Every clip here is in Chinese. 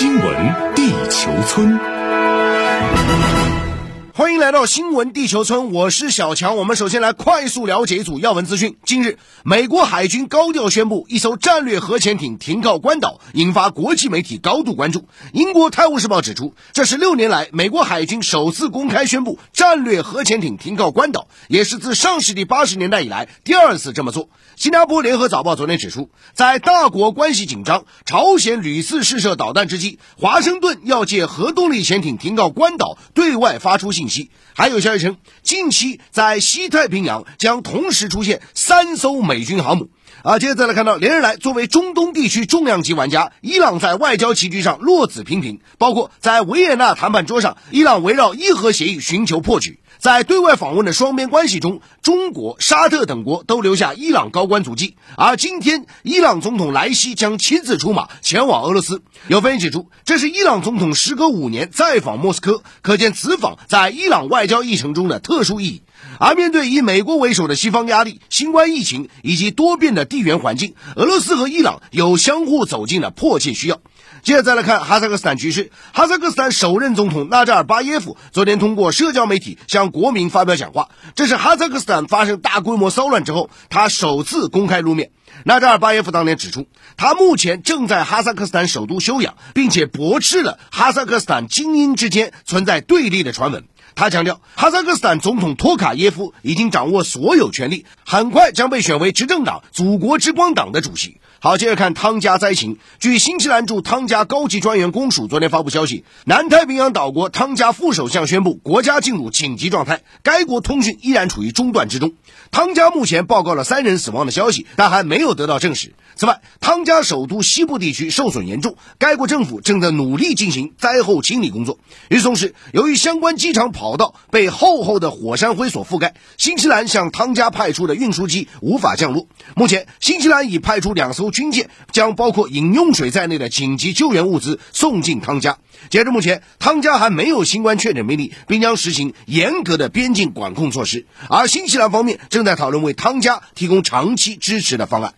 新闻地球村。欢迎来到新闻地球村，我是小强。我们首先来快速了解一组要闻资讯。近日，美国海军高调宣布，一艘战略核潜艇停靠关岛，引发国际媒体高度关注。英国《泰晤士报》指出，这是六年来美国海军首次公开宣布战略核潜艇停靠关岛，也是自上世纪八十年代以来第二次这么做。新加坡联合早报昨天指出，在大国关系紧张、朝鲜屡次试射导弹之际，华盛顿要借核动力潜艇停靠关岛，对外发出信。息还有消息称，近期在西太平洋将同时出现三艘美军航母。啊，接着再来看到，连日来作为中东地区重量级玩家，伊朗在外交棋局上落子频频，包括在维也纳谈判桌上，伊朗围绕伊核协议寻求破局。在对外访问的双边关系中，中国、沙特等国都留下伊朗高官足迹。而今天，伊朗总统莱西将亲自出马前往俄罗斯。有分析指出，这是伊朗总统时隔五年再访莫斯科，可见此访在伊朗外交议程中的特殊意义。而面对以美国为首的西方压力、新冠疫情以及多变的地缘环境，俄罗斯和伊朗有相互走近的迫切需要。接着再来看哈萨克斯坦局势。哈萨克斯坦首任总统纳扎尔巴耶夫昨天通过社交媒体向国民发表讲话，这是哈萨克斯坦发生大规模骚乱之后他首次公开露面。纳扎尔巴耶夫当年指出，他目前正在哈萨克斯坦首都休养，并且驳斥了哈萨克斯坦精英之间存在对立的传闻。他强调，哈萨克斯坦总统托卡耶夫已经掌握所有权力，很快将被选为执政党祖国之光党的主席。好，接着看汤加灾情。据新西兰驻汤加高级专员公署昨天发布消息，南太平洋岛国汤加副首相宣布国家进入紧急状态，该国通讯依然处于中断之中。汤加目前报告了三人死亡的消息，但还没有得到证实。此外，汤加首都西部地区受损严重，该国政府正在努力进行灾后清理工作。与此同时，由于相关机场跑道被厚厚的火山灰所覆盖，新西兰向汤加派出的运输机无法降落。目前，新西兰已派出两艘军舰，将包括饮用水在内的紧急救援物资送进汤加。截至目前，汤加还没有新冠确诊病例，并将实行严格的边境管控措施。而新西兰方面正在讨论为汤加提供长期支持的方案。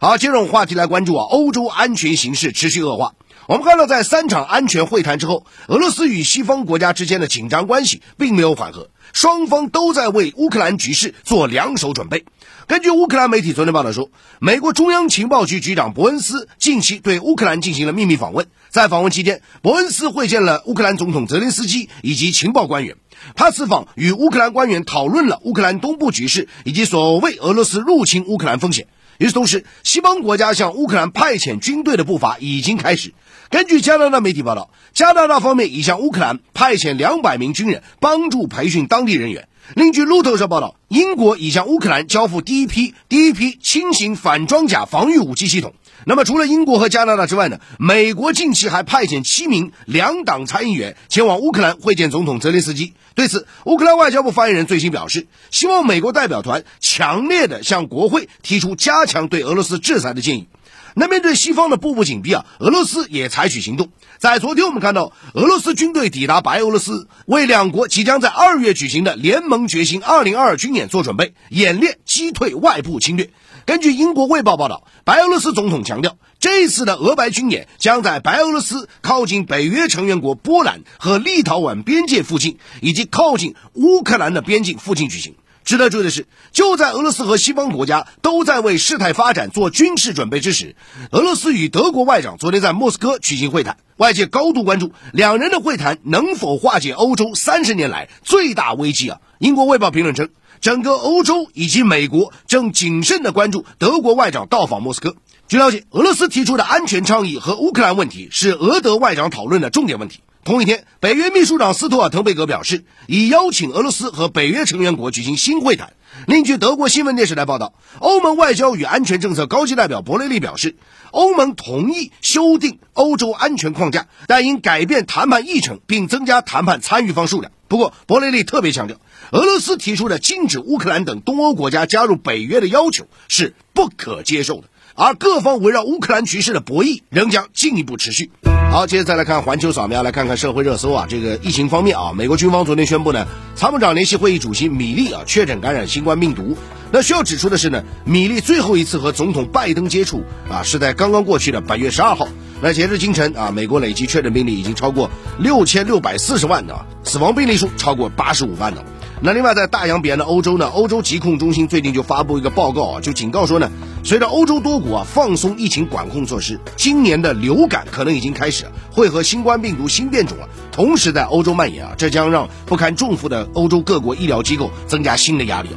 好，接着我们话题来关注啊，欧洲安全形势持续恶化。我们看到，在三场安全会谈之后，俄罗斯与西方国家之间的紧张关系并没有缓和，双方都在为乌克兰局势做两手准备。根据乌克兰媒体昨天报道说，美国中央情报局局长伯恩斯近期对乌克兰进行了秘密访问，在访问期间，伯恩斯会见了乌克兰总统泽连斯基以及情报官员。他此访与乌克兰官员讨论了乌克兰东部局势以及所谓俄罗斯入侵乌克兰风险。与此同时，西方国家向乌克兰派遣军队的步伐已经开始。根据加拿大媒体报道，加拿大方面已向乌克兰派遣两百名军人，帮助培训当地人员。另据路透社报道，英国已向乌克兰交付第一批第一批轻型反装甲防御武器系统。那么，除了英国和加拿大之外呢？美国近期还派遣七名两党参议员前往乌克兰会见总统泽连斯基。对此，乌克兰外交部发言人最新表示，希望美国代表团强烈的向国会提出加强对俄罗斯制裁的建议。那面对西方的步步紧逼啊，俄罗斯也采取行动。在昨天，我们看到俄罗斯军队抵达白俄罗斯，为两国即将在二月举行的联盟决心二零二二军演做准备，演练击退外部侵略。根据英国卫报报道，白俄罗斯总统强调，这次的俄白军演将在白俄罗斯靠近北约成员国波兰和立陶宛边界附近，以及靠近乌克兰的边境附近举行。值得注意的是，就在俄罗斯和西方国家都在为事态发展做军事准备之时，俄罗斯与德国外长昨天在莫斯科举行会谈，外界高度关注两人的会谈能否化解欧洲三十年来最大危机啊！英国卫报评论称，整个欧洲以及美国正谨慎地关注德国外长到访莫斯科。据了解，俄罗斯提出的安全倡议和乌克兰问题是俄德外长讨论的重点问题。同一天，北约秘书长斯托尔滕贝格表示，已邀请俄罗斯和北约成员国举行新会谈。另据德国新闻电视台报道，欧盟外交与安全政策高级代表博雷利表示，欧盟同意修订欧洲安全框架，但应改变谈判议程，并增加谈判参与方数量。不过，博雷利特别强调，俄罗斯提出的禁止乌克兰等东欧国家加入北约的要求是不可接受的。而各方围绕乌克兰局势的博弈仍将进一步持续。好，接着再来看环球扫描，来看看社会热搜啊。这个疫情方面啊，美国军方昨天宣布呢，参谋长联席会议主席米利啊确诊感染新冠病毒。那需要指出的是呢，米利最后一次和总统拜登接触啊是在刚刚过去的本月十二号。那截至今晨啊，美国累计确诊病例已经超过六千六百四十万的，死亡病例数超过八十五万的。那另外，在大洋彼岸的欧洲呢，欧洲疾控中心最近就发布一个报告啊，就警告说呢，随着欧洲多国啊放松疫情管控措施，今年的流感可能已经开始，会和新冠病毒新变种啊同时在欧洲蔓延啊，这将让不堪重负的欧洲各国医疗机构增加新的压力。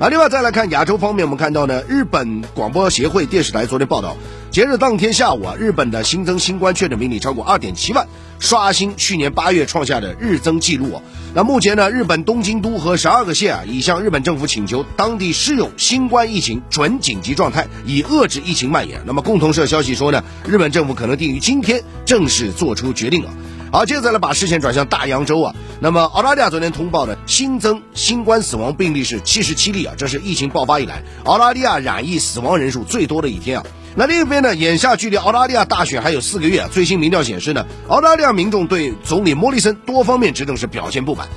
啊，另外再来看亚洲方面，我们看到呢，日本广播协会电视台昨天报道，截至当天下午啊，日本的新增新冠确诊病例超过二点七万，刷新去年八月创下的日增记录啊。那目前呢，日本东京都和十二个县啊，已向日本政府请求当地适用新冠疫情准紧急状态，以遏制疫情蔓延。那么共同社消息说呢，日本政府可能定于今天正式做出决定了。好，接下来把视线转向大洋洲啊。那么澳大利亚昨天通报的新增新冠死亡病例是七十七例啊，这是疫情爆发以来澳大利亚染疫死亡人数最多的一天啊。那另一边呢，眼下距离澳大利亚大选还有四个月啊，最新民调显示呢，澳大利亚民众对总理莫里森多方面执政是表现不满。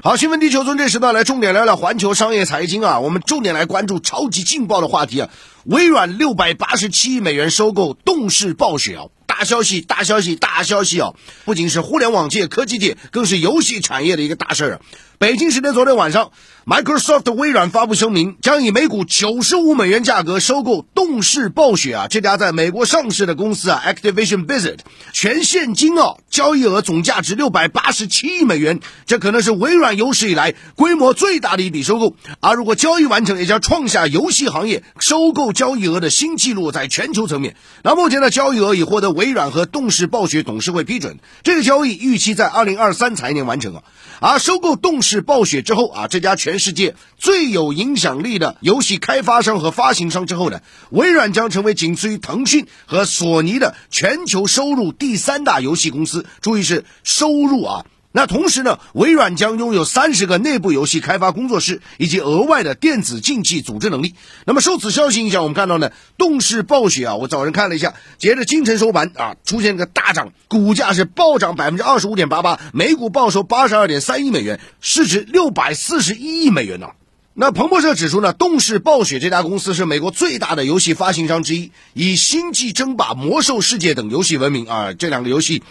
好，新闻地球村这时段来重点聊聊环球商业财经啊，我们重点来关注超级劲爆的话题啊，微软六百八十七亿美元收购动视暴雪啊。大消息，大消息，大消息啊！不仅是互联网界、科技界，更是游戏产业的一个大事儿。北京时间昨天晚上，Microsoft 微软发布声明，将以每股九十五美元价格收购动视暴雪啊这家在美国上市的公司啊，Activision Blizzard，全现金啊，交易额总价值六百八十七亿美元，这可能是微软有史以来规模最大的一笔收购。而如果交易完成，也将创下游戏行业收购交易额的新纪录，在全球层面。那目前的交易额已获得微软和动视暴雪董事会批准，这个交易预期在二零二三财年完成啊。而收购动视。暴雪之后啊，这家全世界最有影响力的游戏开发商和发行商之后呢，微软将成为仅次于腾讯和索尼的全球收入第三大游戏公司。注意是收入啊。那同时呢，微软将拥有三十个内部游戏开发工作室以及额外的电子竞技组织能力。那么受此消息影响，我们看到呢，动视暴雪啊，我早上看了一下，截至今晨收盘啊，出现个大涨，股价是暴涨百分之二十五点八八，每股报收八十二点三亿美元，市值六百四十一亿美元呢。那彭博社指出呢，动视暴雪这家公司是美国最大的游戏发行商之一，以《星际争霸》《魔兽世界》等游戏闻名啊，这两个游戏。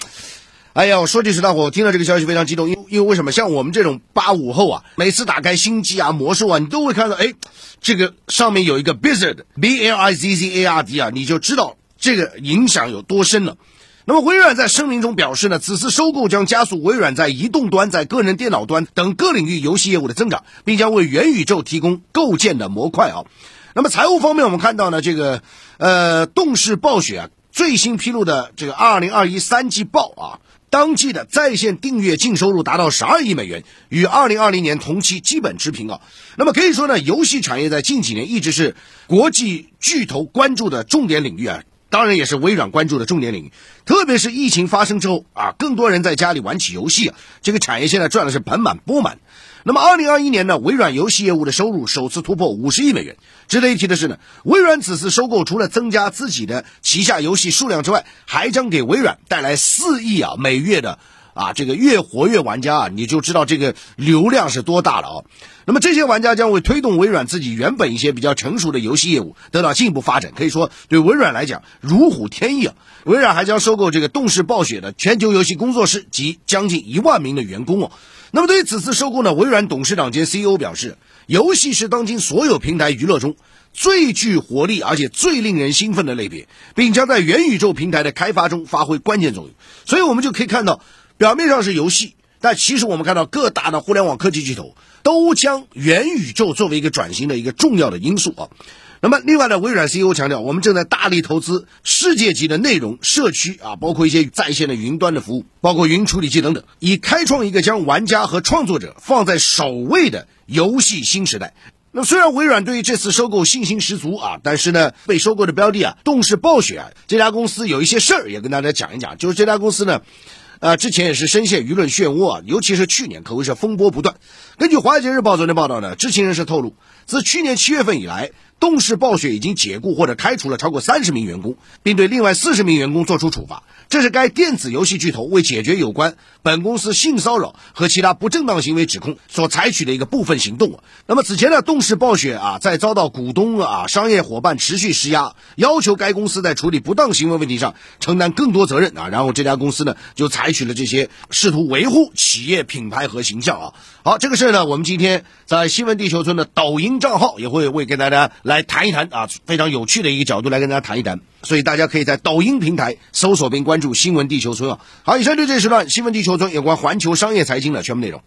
哎呀，我说句实话，我听到这个消息非常激动，因因为为什么？像我们这种八五后啊，每次打开星际啊、魔兽啊，你都会看到，哎，这个上面有一个 Blizzard，B L I Z Z A R D 啊，你就知道这个影响有多深了。那么微软在声明中表示呢，此次收购将加速微软在移动端、在个人电脑端等各领域游戏业务的增长，并将为元宇宙提供构建的模块啊。那么财务方面，我们看到呢，这个呃，动视暴雪啊，最新披露的这个二零二一三季报啊。当季的在线订阅净收入达到十二亿美元，与二零二零年同期基本持平啊。那么可以说呢，游戏产业在近几年一直是国际巨头关注的重点领域啊，当然也是微软关注的重点领域。特别是疫情发生之后啊，更多人在家里玩起游戏啊，这个产业现在赚的是盆满钵满。那么，二零二一年呢，微软游戏业务的收入首次突破五十亿美元。值得一提的是呢，微软此次收购除了增加自己的旗下游戏数量之外，还将给微软带来四亿啊每月的啊这个越活跃玩家啊，你就知道这个流量是多大了啊。那么这些玩家将会推动微软自己原本一些比较成熟的游戏业务得到进一步发展，可以说对微软来讲如虎添翼啊。微软还将收购这个动视暴雪的全球游戏工作室及将近一万名的员工哦。那么对于此次收购呢，微软董事长兼 CEO 表示，游戏是当今所有平台娱乐中最具活力而且最令人兴奋的类别，并将在元宇宙平台的开发中发挥关键作用。所以我们就可以看到，表面上是游戏，但其实我们看到各大的互联网科技巨头都将元宇宙作为一个转型的一个重要的因素啊。那么，另外呢，微软 CEO 强调，我们正在大力投资世界级的内容社区啊，包括一些在线的云端的服务，包括云处理器等等，以开创一个将玩家和创作者放在首位的游戏新时代。那么虽然微软对于这次收购信心十足啊，但是呢，被收购的标的啊，动视暴雪啊，这家公司有一些事儿也跟大家讲一讲，就是这家公司呢。啊，之前也是深陷舆论漩涡啊，尤其是去年可谓是风波不断。根据《华尔街日报》昨天报道呢，知情人士透露，自去年七月份以来，动视暴雪已经解雇或者开除了超过三十名员工，并对另外四十名员工作出处罚。这是该电子游戏巨头为解决有关本公司性骚扰和其他不正当行为指控所采取的一个部分行动。那么此前呢，动视暴雪啊，在遭到股东啊、商业伙伴持续施压，要求该公司在处理不当行为问题上承担更多责任啊，然后这家公司呢就采取了这些试图维护企业品牌和形象啊。好，这个事儿呢，我们今天在新闻地球村的抖音账号也会为跟大家来谈一谈啊，非常有趣的一个角度来跟大家谈一谈。所以大家可以在抖音平台搜索并关注“新闻地球村”啊。好，以上就这时段新闻地球村有关环球商业财经的全部内容。